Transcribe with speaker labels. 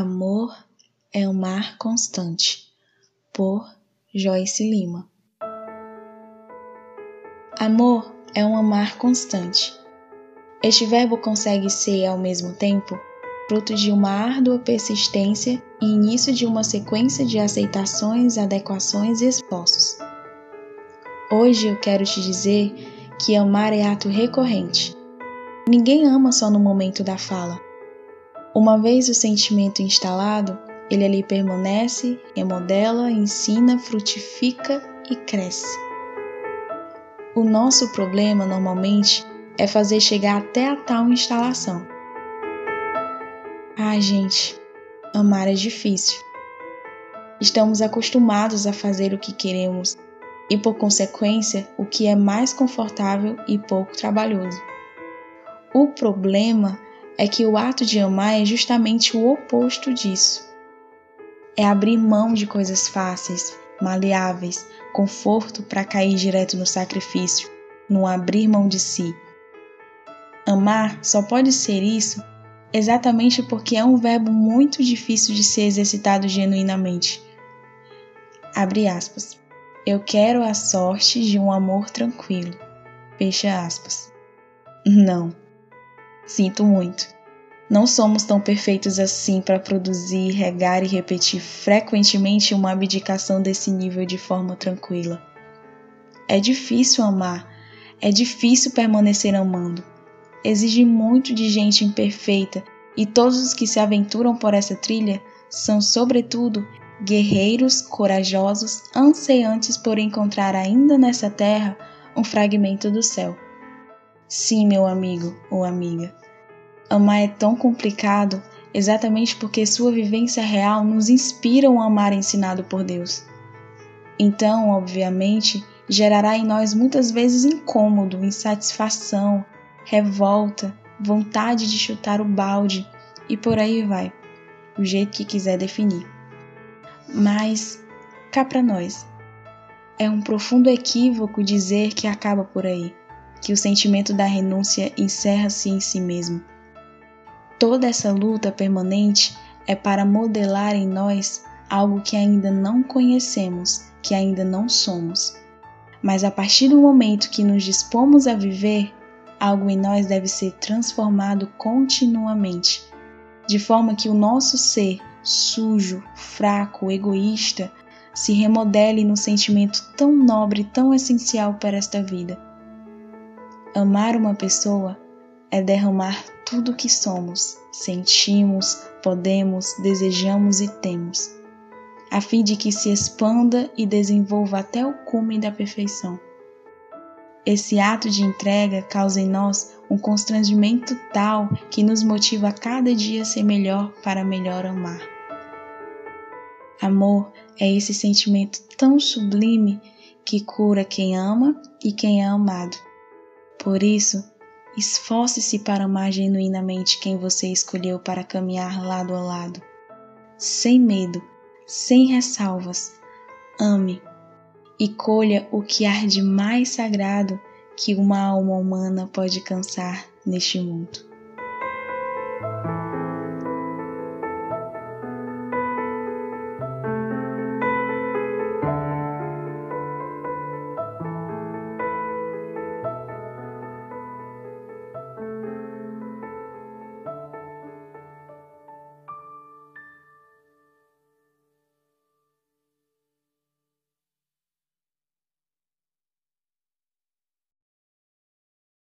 Speaker 1: Amor é um mar constante, por Joyce Lima. Amor é um amar constante. Este verbo consegue ser, ao mesmo tempo, fruto de uma árdua persistência e início de uma sequência de aceitações, adequações e esforços. Hoje eu quero te dizer que amar é ato recorrente. Ninguém ama só no momento da fala. Uma vez o sentimento instalado, ele ali permanece, remodela, ensina, frutifica e cresce. O nosso problema normalmente é fazer chegar até a tal instalação. Ah, gente, amar é difícil. Estamos acostumados a fazer o que queremos e, por consequência, o que é mais confortável e pouco trabalhoso. O problema é que o ato de amar é justamente o oposto disso. É abrir mão de coisas fáceis, maleáveis, conforto para cair direto no sacrifício, no abrir mão de si. Amar só pode ser isso exatamente porque é um verbo muito difícil de ser exercitado genuinamente. Abre aspas. Eu quero a sorte de um amor tranquilo. Fecha aspas. Não. Sinto muito. Não somos tão perfeitos assim para produzir, regar e repetir frequentemente uma abdicação desse nível de forma tranquila. É difícil amar, é difícil permanecer amando. Exige muito de gente imperfeita e todos os que se aventuram por essa trilha são, sobretudo, guerreiros corajosos, anseiantes por encontrar ainda nessa terra um fragmento do céu. Sim, meu amigo ou amiga, amar é tão complicado exatamente porque sua vivência real nos inspira um amar ensinado por Deus. Então, obviamente, gerará em nós muitas vezes incômodo, insatisfação, revolta, vontade de chutar o balde e por aí vai, o jeito que quiser definir. Mas cá para nós. É um profundo equívoco dizer que acaba por aí, que o sentimento da renúncia encerra-se em si mesmo. Toda essa luta permanente é para modelar em nós algo que ainda não conhecemos, que ainda não somos. Mas a partir do momento que nos dispomos a viver, algo em nós deve ser transformado continuamente, de forma que o nosso ser sujo, fraco, egoísta, se remodele no sentimento tão nobre, tão essencial para esta vida. Amar uma pessoa é derramar tudo o que somos, sentimos, podemos, desejamos e temos, a fim de que se expanda e desenvolva até o cume da perfeição. Esse ato de entrega causa em nós um constrangimento tal que nos motiva a cada dia ser melhor para melhor amar. Amor é esse sentimento tão sublime que cura quem ama e quem é amado. Por isso, esforce-se para amar genuinamente quem você escolheu para caminhar lado a lado. Sem medo, sem ressalvas, ame e colha o que há de mais sagrado que uma alma humana pode cansar neste mundo.